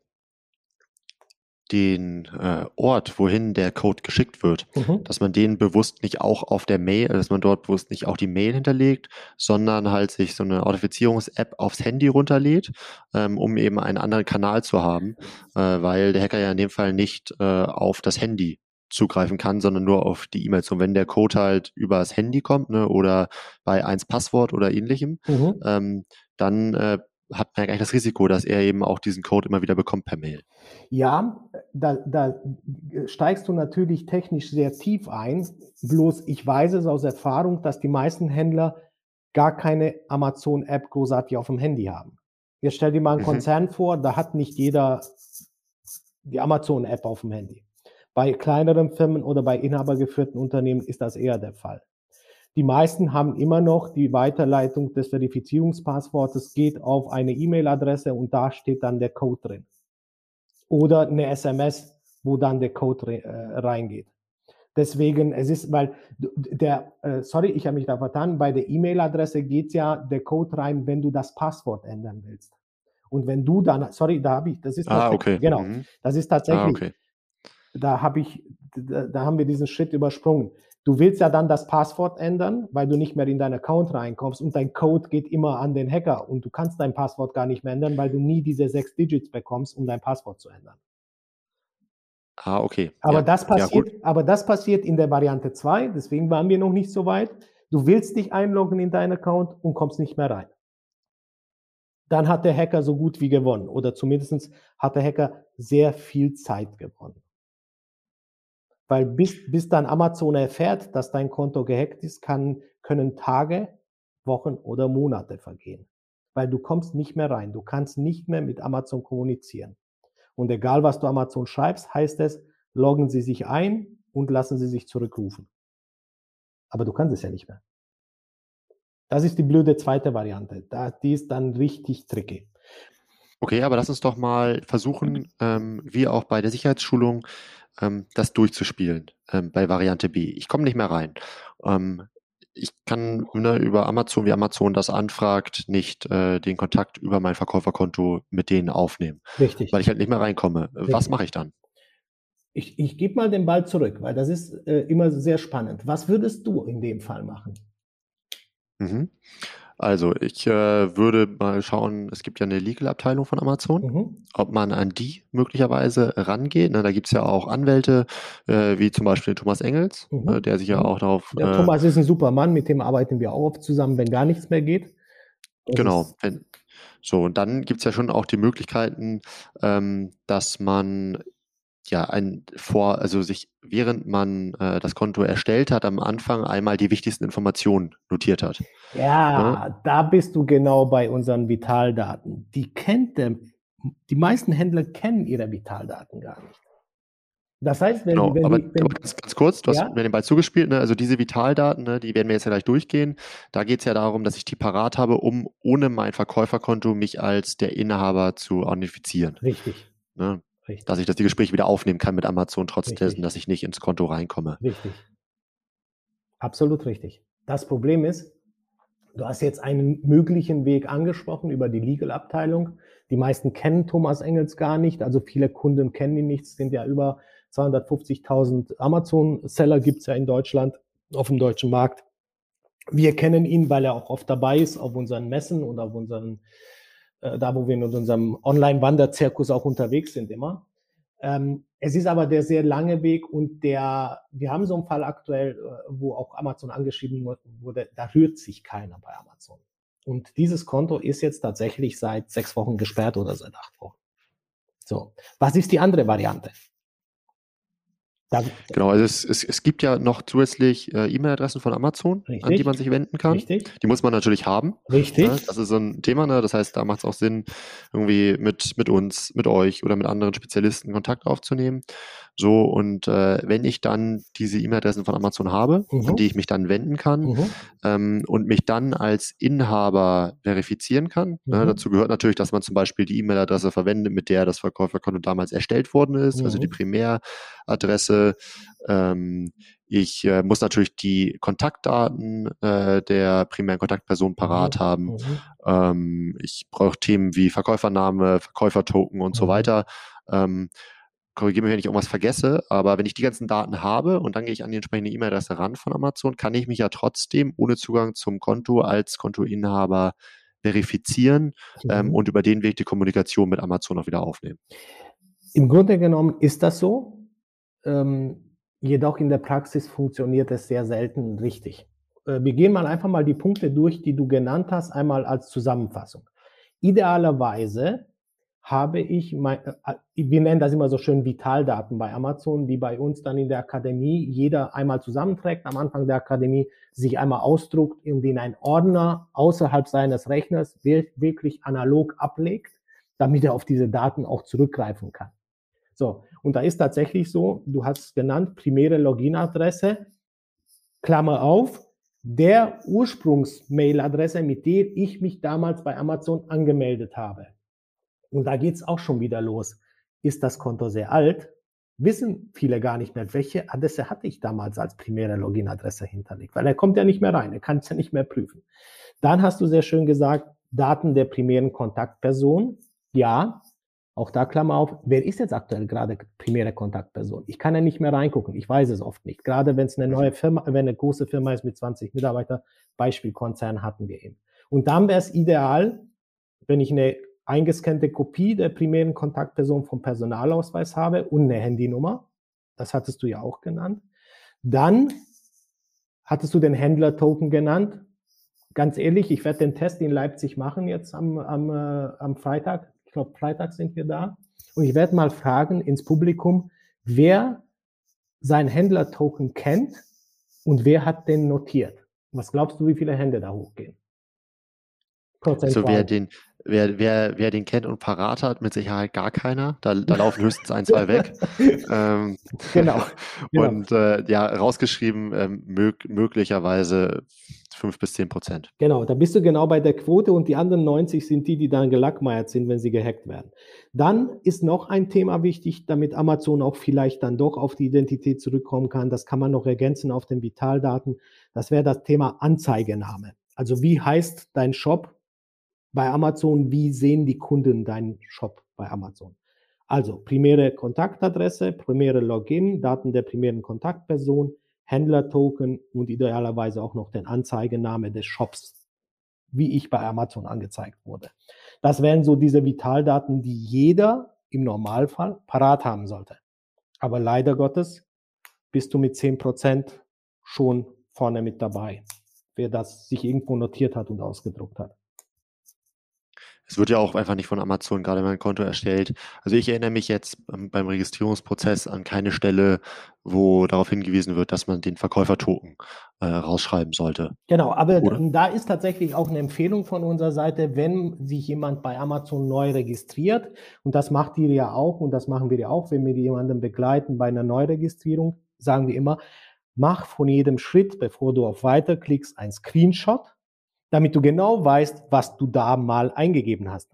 den äh, Ort, wohin der Code geschickt wird, mhm. dass man den bewusst nicht auch auf der Mail, dass man dort bewusst nicht auch die Mail hinterlegt, sondern halt sich so eine Authentifizierungs-App aufs Handy runterlädt, ähm, um eben einen anderen Kanal zu haben, äh, weil der Hacker ja in dem Fall nicht äh, auf das Handy zugreifen kann, sondern nur auf die E-Mails. Und wenn der Code halt übers Handy kommt ne, oder bei 1 Passwort oder ähnlichem, mhm. ähm, dann äh, hat man ja gleich das Risiko, dass er eben auch diesen Code immer wieder bekommt per Mail. Ja, da, da steigst du natürlich technisch sehr tief ein. Bloß ich weiß es aus Erfahrung, dass die meisten Händler gar keine Amazon-App großartig auf dem Handy haben. Jetzt stell dir mal einen mhm. Konzern vor, da hat nicht jeder die Amazon-App auf dem Handy. Bei kleineren Firmen oder bei inhabergeführten Unternehmen ist das eher der Fall. Die meisten haben immer noch die Weiterleitung des Verifizierungspasswortes, geht auf eine E-Mail-Adresse und da steht dann der Code drin. Oder eine SMS, wo dann der Code äh, reingeht. Deswegen, es ist, weil der, äh, sorry, ich habe mich da vertan, bei der E-Mail-Adresse geht ja der Code rein, wenn du das Passwort ändern willst. Und wenn du dann, sorry, da habe ich, das ist ah, okay. genau, mhm. das ist tatsächlich, ah, okay. da habe ich, da, da, haben wir diesen Schritt übersprungen. Du willst ja dann das Passwort ändern, weil du nicht mehr in deinen Account reinkommst und dein Code geht immer an den Hacker und du kannst dein Passwort gar nicht mehr ändern, weil du nie diese sechs Digits bekommst, um dein Passwort zu ändern. Ah, okay. Aber, ja. das passiert, ja, aber das passiert in der Variante 2, deswegen waren wir noch nicht so weit. Du willst dich einloggen in deinen Account und kommst nicht mehr rein. Dann hat der Hacker so gut wie gewonnen oder zumindest hat der Hacker sehr viel Zeit gewonnen. Weil bis, bis dann Amazon erfährt, dass dein Konto gehackt ist, kann, können Tage, Wochen oder Monate vergehen. Weil du kommst nicht mehr rein. Du kannst nicht mehr mit Amazon kommunizieren. Und egal, was du Amazon schreibst, heißt es, loggen Sie sich ein und lassen Sie sich zurückrufen. Aber du kannst es ja nicht mehr. Das ist die blöde zweite Variante. Da, die ist dann richtig tricky. Okay, aber lass uns doch mal versuchen, ähm, wie auch bei der Sicherheitsschulung, ähm, das durchzuspielen ähm, bei Variante B. Ich komme nicht mehr rein. Ähm, ich kann ne, über Amazon, wie Amazon das anfragt, nicht äh, den Kontakt über mein Verkäuferkonto mit denen aufnehmen. Richtig. Weil ich halt nicht mehr reinkomme. Richtig. Was mache ich dann? Ich, ich gebe mal den Ball zurück, weil das ist äh, immer sehr spannend. Was würdest du in dem Fall machen? Mhm. Also ich äh, würde mal schauen, es gibt ja eine Legal-Abteilung von Amazon, mhm. ob man an die möglicherweise rangeht. Ne, da gibt es ja auch Anwälte, äh, wie zum Beispiel Thomas Engels, mhm. äh, der sich ja mhm. auch darauf. Der äh Thomas ist ein super Mann, mit dem arbeiten wir auch oft zusammen, wenn gar nichts mehr geht. Das genau. Wenn, so, und dann gibt es ja schon auch die Möglichkeiten, ähm, dass man ja ein vor, also sich während man äh, das Konto erstellt hat, am Anfang einmal die wichtigsten Informationen notiert hat. Ja, ja, da bist du genau bei unseren Vitaldaten. Die kennt der, die meisten Händler kennen ihre Vitaldaten gar nicht. Das heißt, wenn, genau, wenn, aber, wenn, aber ganz, ganz, kurz, du ja? hast mir den Ball zugespielt, ne? also diese Vitaldaten, ne, die werden wir jetzt ja gleich durchgehen. Da geht es ja darum, dass ich die parat habe, um ohne mein Verkäuferkonto mich als der Inhaber zu identifizieren. Richtig. Ne? Richtig. Dass ich das die Gespräche wieder aufnehmen kann mit Amazon, trotz richtig. dessen, dass ich nicht ins Konto reinkomme. Richtig. Absolut richtig. Das Problem ist, du hast jetzt einen möglichen Weg angesprochen über die Legal-Abteilung. Die meisten kennen Thomas Engels gar nicht, also viele Kunden kennen ihn nicht. Es sind ja über 250.000 Amazon-Seller gibt es ja in Deutschland, auf dem deutschen Markt. Wir kennen ihn, weil er auch oft dabei ist auf unseren Messen und auf unseren äh, da wo wir in unserem Online-Wanderzirkus auch unterwegs sind immer. Ähm, es ist aber der sehr lange Weg und der, wir haben so einen Fall aktuell, äh, wo auch Amazon angeschrieben wurde, da rührt sich keiner bei Amazon. Und dieses Konto ist jetzt tatsächlich seit sechs Wochen gesperrt oder seit acht Wochen. So, was ist die andere Variante? Genau, also es, es, es gibt ja noch zusätzlich äh, E-Mail-Adressen von Amazon, richtig, an die man sich wenden kann. Richtig. Die muss man natürlich haben. Richtig. Ne? Das ist so ein Thema, ne? das heißt, da macht es auch Sinn, irgendwie mit, mit uns, mit euch oder mit anderen Spezialisten Kontakt aufzunehmen. So, und äh, wenn ich dann diese E-Mail-Adressen von Amazon habe, mhm. an die ich mich dann wenden kann mhm. ähm, und mich dann als Inhaber verifizieren kann, ne, mhm. ne, dazu gehört natürlich, dass man zum Beispiel die E-Mail-Adresse verwendet, mit der das Verkäuferkonto damals erstellt worden ist, also die mhm. Primäradresse. Ähm, ich äh, muss natürlich die Kontaktdaten äh, der primären Kontaktperson parat mhm. haben. Mhm. Ähm, ich brauche Themen wie Verkäufername, Verkäufertoken und mhm. so weiter. Ähm, korrigiere mich, wenn ich irgendwas vergesse, aber wenn ich die ganzen Daten habe und dann gehe ich an die entsprechende E-Mail-Adresse ran von Amazon, kann ich mich ja trotzdem ohne Zugang zum Konto als Kontoinhaber verifizieren ähm, mhm. und über den Weg die Kommunikation mit Amazon auch wieder aufnehmen. Im Grunde genommen ist das so. Ähm, Jedoch in der Praxis funktioniert es sehr selten richtig. Äh, wir gehen mal einfach mal die Punkte durch, die du genannt hast, einmal als Zusammenfassung. Idealerweise habe ich, mein, äh, äh, wir nennen das immer so schön Vitaldaten bei Amazon, die bei uns dann in der Akademie jeder einmal zusammenträgt, am Anfang der Akademie sich einmal ausdruckt und in einen Ordner außerhalb seines Rechners wirklich analog ablegt, damit er auf diese Daten auch zurückgreifen kann. So, und da ist tatsächlich so, du hast es genannt, primäre Login-Adresse, Klammer auf, der Ursprungs-Mail-Adresse, mit der ich mich damals bei Amazon angemeldet habe. Und da geht es auch schon wieder los. Ist das Konto sehr alt? Wissen viele gar nicht mehr, welche Adresse hatte ich damals als primäre Login-Adresse hinterlegt, weil er kommt ja nicht mehr rein, er kann es ja nicht mehr prüfen. Dann hast du sehr schön gesagt, Daten der primären Kontaktperson. Ja, auch da Klammer auf, wer ist jetzt aktuell gerade primäre Kontaktperson? Ich kann ja nicht mehr reingucken, ich weiß es oft nicht. Gerade wenn es eine neue Firma, wenn eine große Firma ist mit 20 Mitarbeitern, Beispielkonzern hatten wir eben. Und dann wäre es ideal, wenn ich eine eingescannte Kopie der primären Kontaktperson vom Personalausweis habe und eine Handynummer. Das hattest du ja auch genannt. Dann hattest du den Händler-Token genannt. Ganz ehrlich, ich werde den Test in Leipzig machen jetzt am, am, äh, am Freitag glaube, Freitag sind wir da. Und ich werde mal fragen ins Publikum, wer sein Händler-Token kennt und wer hat den notiert. Was glaubst du, wie viele Hände da hochgehen? Also wer den, wer, wer, wer den kennt und parat hat, mit Sicherheit gar keiner. Da, da laufen höchstens ein, zwei weg. ähm, genau, genau. Und äh, ja, rausgeschrieben, ähm, mög möglicherweise fünf bis zehn Prozent. Genau, da bist du genau bei der Quote und die anderen 90 sind die, die dann gelackmeiert sind, wenn sie gehackt werden. Dann ist noch ein Thema wichtig, damit Amazon auch vielleicht dann doch auf die Identität zurückkommen kann. Das kann man noch ergänzen auf den Vitaldaten. Das wäre das Thema Anzeigename. Also wie heißt dein Shop bei Amazon? Wie sehen die Kunden deinen Shop bei Amazon? Also primäre Kontaktadresse, primäre Login, Daten der primären Kontaktperson, Händlertoken und idealerweise auch noch den Anzeigename des Shops, wie ich bei Amazon angezeigt wurde. Das wären so diese Vitaldaten, die jeder im Normalfall parat haben sollte. Aber leider Gottes bist du mit 10% schon vorne mit dabei, wer das sich irgendwo notiert hat und ausgedruckt hat es wird ja auch einfach nicht von Amazon gerade mein Konto erstellt. Also ich erinnere mich jetzt beim Registrierungsprozess an keine Stelle, wo darauf hingewiesen wird, dass man den Verkäufertoken äh, rausschreiben sollte. Genau, aber Oder? da ist tatsächlich auch eine Empfehlung von unserer Seite, wenn sich jemand bei Amazon neu registriert, und das macht ihr ja auch, und das machen wir ja auch, wenn wir jemanden begleiten bei einer Neuregistrierung, sagen wir immer, mach von jedem Schritt, bevor du auf Weiter klickst, ein Screenshot damit du genau weißt, was du da mal eingegeben hast.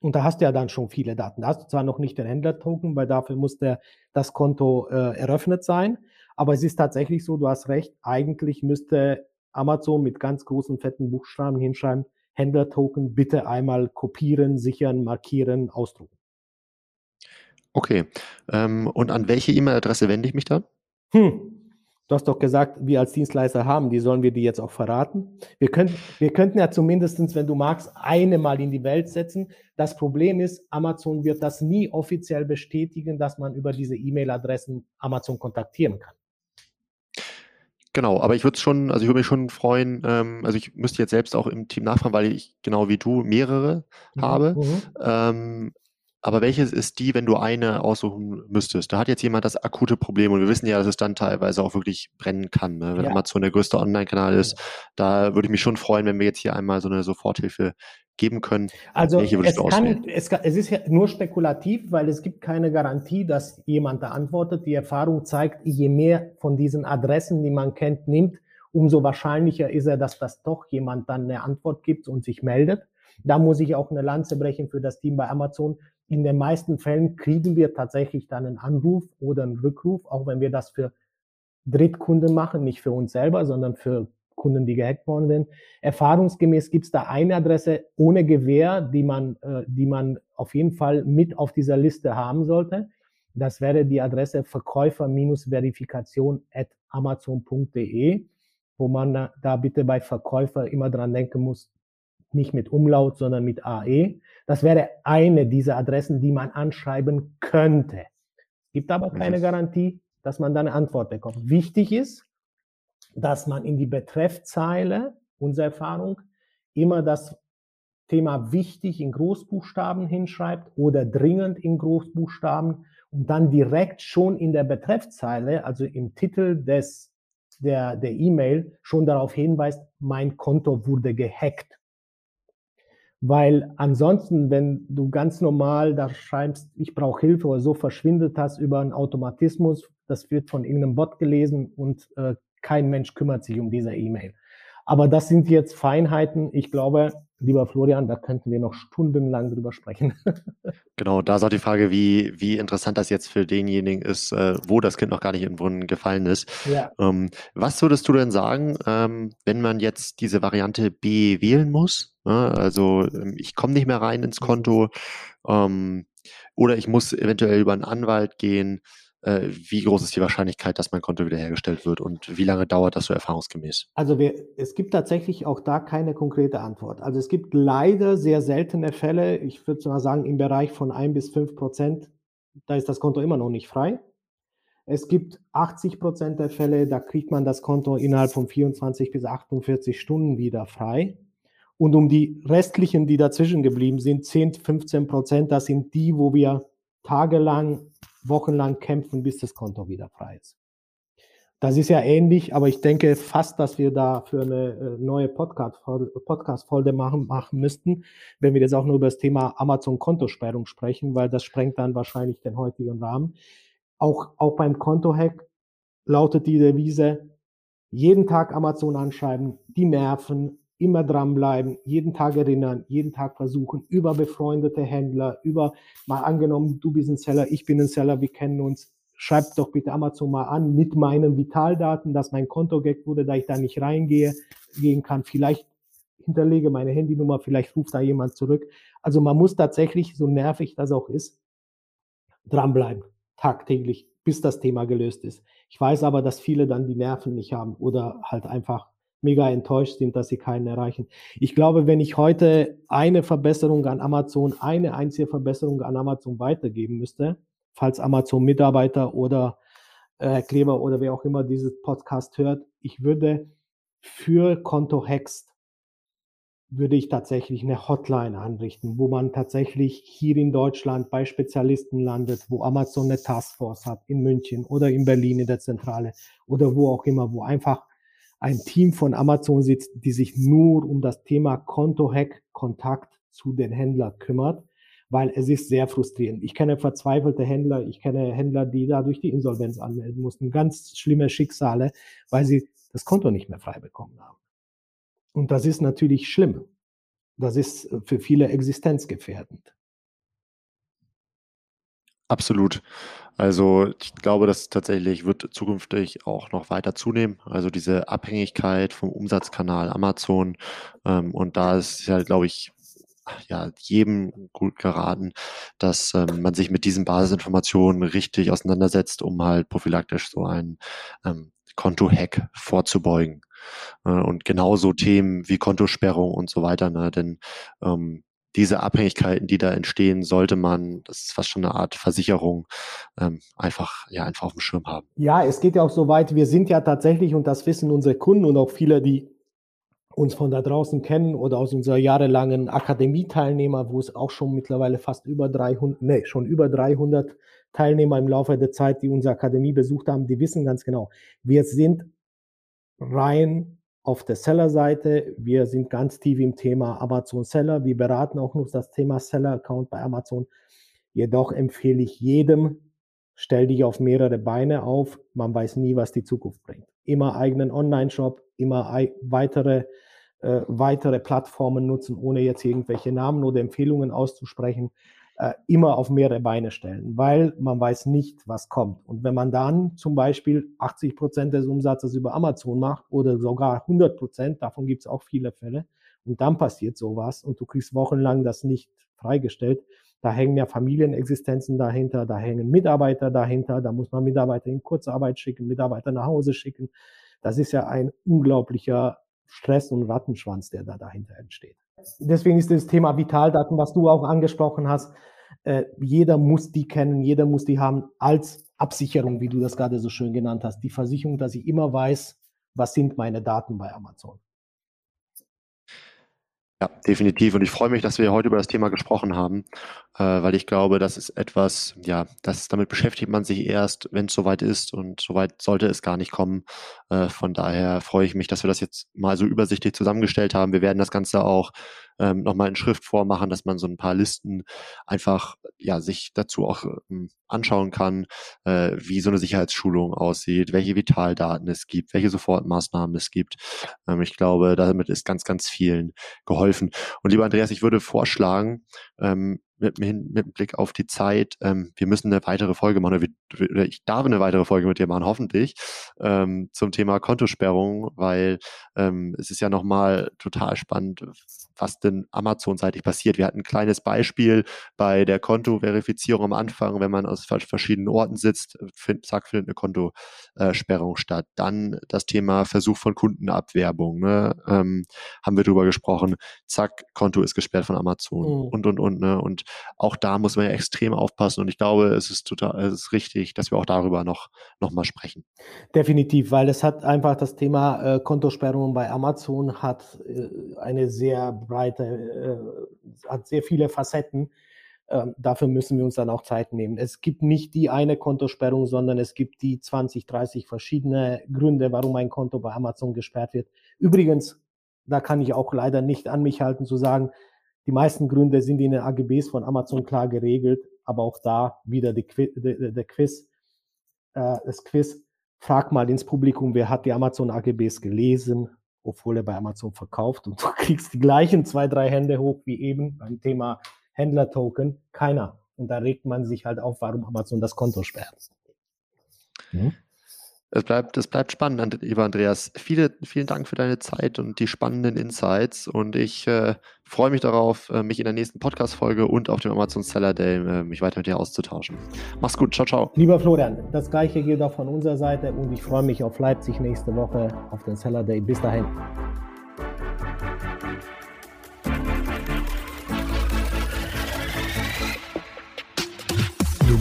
Und da hast du ja dann schon viele Daten. Da hast du zwar noch nicht den Händler-Token, weil dafür muss der, das Konto äh, eröffnet sein. Aber es ist tatsächlich so, du hast recht, eigentlich müsste Amazon mit ganz großen, fetten Buchstaben hinschreiben, Händler-Token bitte einmal kopieren, sichern, markieren, ausdrucken. Okay. Ähm, und an welche E-Mail-Adresse wende ich mich dann? Hm. Du hast doch gesagt, wir als Dienstleister haben, die sollen wir die jetzt auch verraten. Wir, können, wir könnten ja zumindestens, wenn du magst, eine mal in die Welt setzen. Das Problem ist, Amazon wird das nie offiziell bestätigen, dass man über diese E-Mail-Adressen Amazon kontaktieren kann. Genau, aber ich würde schon, also ich würde mich schon freuen, ähm, also ich müsste jetzt selbst auch im Team nachfragen, weil ich genau wie du mehrere mhm. habe. Mhm. Ähm, aber welches ist die, wenn du eine aussuchen müsstest? Da hat jetzt jemand das akute Problem und wir wissen ja, dass es dann teilweise auch wirklich brennen kann. Ne? Wenn ja. Amazon der größte Online-Kanal ist, da würde ich mich schon freuen, wenn wir jetzt hier einmal so eine Soforthilfe geben können? Also Welche würdest es, du kann, es, es ist ja nur spekulativ, weil es gibt keine Garantie, dass jemand da antwortet. Die Erfahrung zeigt, je mehr von diesen Adressen, die man kennt, nimmt, umso wahrscheinlicher ist er, dass das doch jemand dann eine Antwort gibt und sich meldet. Da muss ich auch eine Lanze brechen für das Team bei Amazon. In den meisten Fällen kriegen wir tatsächlich dann einen Anruf oder einen Rückruf, auch wenn wir das für Drittkunden machen, nicht für uns selber, sondern für Kunden, die gehackt worden sind. Erfahrungsgemäß gibt es da eine Adresse ohne Gewähr, die man, äh, die man auf jeden Fall mit auf dieser Liste haben sollte. Das wäre die Adresse Verkäufer-Verifikation at amazon.de, wo man da bitte bei Verkäufer immer dran denken muss, nicht mit Umlaut, sondern mit AE. Das wäre eine dieser Adressen, die man anschreiben könnte. Es gibt aber keine Garantie, dass man da eine Antwort bekommt. Wichtig ist, dass man in die Betreffzeile, unsere Erfahrung, immer das Thema wichtig in Großbuchstaben hinschreibt oder dringend in Großbuchstaben und dann direkt schon in der Betreffzeile, also im Titel des, der, der E-Mail, schon darauf hinweist, mein Konto wurde gehackt. Weil ansonsten, wenn du ganz normal da schreibst, ich brauche Hilfe oder so verschwindet das über einen Automatismus, das wird von irgendeinem Bot gelesen und äh, kein Mensch kümmert sich um diese E-Mail. Aber das sind jetzt Feinheiten. Ich glaube, lieber Florian, da könnten wir noch stundenlang drüber sprechen. genau, da ist auch die Frage, wie, wie interessant das jetzt für denjenigen ist, äh, wo das Kind noch gar nicht in den Brunnen gefallen ist. Ja. Ähm, was würdest du denn sagen, ähm, wenn man jetzt diese Variante B wählen muss? Ne? Also ähm, ich komme nicht mehr rein ins Konto ähm, oder ich muss eventuell über einen Anwalt gehen. Äh, wie groß ist die Wahrscheinlichkeit, dass mein Konto wiederhergestellt wird und wie lange dauert das so erfahrungsgemäß? Also wir, es gibt tatsächlich auch da keine konkrete Antwort. Also es gibt leider sehr seltene Fälle, ich würde mal sagen im Bereich von ein bis fünf Prozent, da ist das Konto immer noch nicht frei. Es gibt 80 Prozent der Fälle, da kriegt man das Konto innerhalb von 24 bis 48 Stunden wieder frei. Und um die restlichen, die dazwischen geblieben sind, 10, 15 Prozent, das sind die, wo wir tagelang wochenlang kämpfen, bis das Konto wieder frei ist. Das ist ja ähnlich, aber ich denke fast, dass wir da für eine äh, neue Podcast-Folge machen, machen müssten, wenn wir jetzt auch nur über das Thema Amazon-Kontosperrung sprechen, weil das sprengt dann wahrscheinlich den heutigen Rahmen. Auch, auch beim Konto-Hack lautet die Devise, jeden Tag Amazon anschreiben, die nerven, immer dranbleiben, jeden Tag erinnern, jeden Tag versuchen, über befreundete Händler, über, mal angenommen, du bist ein Seller, ich bin ein Seller, wir kennen uns, schreibt doch bitte Amazon mal an mit meinen Vitaldaten, dass mein Konto gehackt wurde, da ich da nicht reingehe, gehen kann. Vielleicht hinterlege meine Handynummer, vielleicht ruft da jemand zurück. Also man muss tatsächlich, so nervig das auch ist, dranbleiben, tagtäglich, bis das Thema gelöst ist. Ich weiß aber, dass viele dann die Nerven nicht haben oder halt einfach mega enttäuscht sind, dass sie keinen erreichen. Ich glaube, wenn ich heute eine Verbesserung an Amazon, eine einzige Verbesserung an Amazon weitergeben müsste, falls Amazon-Mitarbeiter oder äh, Kleber oder wer auch immer dieses Podcast hört, ich würde für Konto Hext würde ich tatsächlich eine Hotline anrichten, wo man tatsächlich hier in Deutschland bei Spezialisten landet, wo Amazon eine Taskforce hat, in München oder in Berlin in der Zentrale oder wo auch immer, wo einfach ein Team von Amazon sitzt, die sich nur um das Thema Konto-Hack, Kontakt zu den Händlern kümmert, weil es ist sehr frustrierend. Ich kenne verzweifelte Händler, ich kenne Händler, die dadurch die Insolvenz anmelden mussten, ganz schlimme Schicksale, weil sie das Konto nicht mehr frei bekommen haben. Und das ist natürlich schlimm. Das ist für viele existenzgefährdend. Absolut. Also ich glaube, das tatsächlich wird zukünftig auch noch weiter zunehmen. Also diese Abhängigkeit vom Umsatzkanal Amazon. Ähm, und da ist ja, glaube ich, ja, jedem gut geraten, dass ähm, man sich mit diesen Basisinformationen richtig auseinandersetzt, um halt prophylaktisch so ein ähm, Konto-Hack vorzubeugen. Äh, und genauso Themen wie Kontosperrung und so weiter, ne? denn ähm, diese Abhängigkeiten, die da entstehen, sollte man, das ist fast schon eine Art Versicherung, ähm, einfach, ja, einfach auf dem Schirm haben. Ja, es geht ja auch so weit, wir sind ja tatsächlich, und das wissen unsere Kunden und auch viele, die uns von da draußen kennen oder aus unserer jahrelangen Akademie-Teilnehmer, wo es auch schon mittlerweile fast über 300, nee, schon über 300 Teilnehmer im Laufe der Zeit, die unsere Akademie besucht haben, die wissen ganz genau, wir sind rein auf der Seller-Seite. Wir sind ganz tief im Thema Amazon Seller. Wir beraten auch noch das Thema Seller-Account bei Amazon. Jedoch empfehle ich jedem, stell dich auf mehrere Beine auf. Man weiß nie, was die Zukunft bringt. Immer eigenen Online-Shop, immer weitere, äh, weitere Plattformen nutzen, ohne jetzt irgendwelche Namen oder Empfehlungen auszusprechen. Äh, immer auf mehrere Beine stellen, weil man weiß nicht, was kommt. Und wenn man dann zum Beispiel 80 Prozent des Umsatzes über Amazon macht oder sogar 100 Prozent, davon gibt es auch viele Fälle, und dann passiert sowas und du kriegst wochenlang das nicht freigestellt, da hängen ja Familienexistenzen dahinter, da hängen Mitarbeiter dahinter, da muss man Mitarbeiter in Kurzarbeit schicken, Mitarbeiter nach Hause schicken. Das ist ja ein unglaublicher Stress und Rattenschwanz, der da dahinter entsteht. Deswegen ist das Thema Vitaldaten, was du auch angesprochen hast, äh, jeder muss die kennen, jeder muss die haben als Absicherung, wie du das gerade so schön genannt hast. Die Versicherung, dass ich immer weiß, was sind meine Daten bei Amazon. Ja, definitiv. Und ich freue mich, dass wir heute über das Thema gesprochen haben, äh, weil ich glaube, das ist etwas, ja, das, damit beschäftigt man sich erst, wenn es soweit ist und soweit sollte es gar nicht kommen. Äh, von daher freue ich mich, dass wir das jetzt mal so übersichtlich zusammengestellt haben. Wir werden das Ganze auch ähm, nochmal in Schriftform machen, dass man so ein paar Listen einfach ja sich dazu auch ähm, anschauen kann, äh, wie so eine Sicherheitsschulung aussieht, welche Vitaldaten es gibt, welche Sofortmaßnahmen es gibt. Ähm, ich glaube, damit ist ganz, ganz vielen geholfen. Und lieber Andreas, ich würde vorschlagen, ähm, mit, mit Blick auf die Zeit, ähm, wir müssen eine weitere Folge machen, oder ich darf eine weitere Folge mit dir machen, hoffentlich, ähm, zum Thema Kontosperrung, weil ähm, es ist ja nochmal total spannend, was denn Amazon-seitig passiert. Wir hatten ein kleines Beispiel bei der Kontoverifizierung am Anfang, wenn man aus verschiedenen Orten sitzt, find, zack, findet eine Kontosperrung statt. Dann das Thema Versuch von Kundenabwerbung, ne? ähm, haben wir drüber gesprochen. Zack, Konto ist gesperrt von Amazon mhm. und, und, und. Ne? Und auch da muss man ja extrem aufpassen. Und ich glaube, es ist total, es ist richtig, dass wir auch darüber noch, noch mal sprechen. Definitiv, weil es hat einfach das Thema äh, Kontosperrung bei Amazon hat äh, eine sehr breite, äh, hat sehr viele Facetten. Ähm, dafür müssen wir uns dann auch Zeit nehmen. Es gibt nicht die eine Kontosperrung, sondern es gibt die 20, 30 verschiedene Gründe, warum ein Konto bei Amazon gesperrt wird. Übrigens, da kann ich auch leider nicht an mich halten zu sagen, die meisten Gründe sind in den AGBs von Amazon klar geregelt, aber auch da wieder die, der, der Quiz, äh, das Quiz. Frag mal ins Publikum, wer hat die Amazon AGBs gelesen, obwohl er bei Amazon verkauft und du kriegst die gleichen zwei, drei Hände hoch wie eben beim Thema Händler-Token. Keiner. Und da regt man sich halt auf, warum Amazon das Konto sperrt. Hm? Es bleibt, es bleibt spannend, lieber Andreas. Viele, vielen Dank für deine Zeit und die spannenden Insights. Und ich äh, freue mich darauf, äh, mich in der nächsten Podcast-Folge und auf dem Amazon Seller Day äh, mich weiter mit dir auszutauschen. Mach's gut. Ciao, ciao. Lieber Florian, das gleiche gilt auch von unserer Seite und ich freue mich auf Leipzig nächste Woche auf den Seller Day. Bis dahin.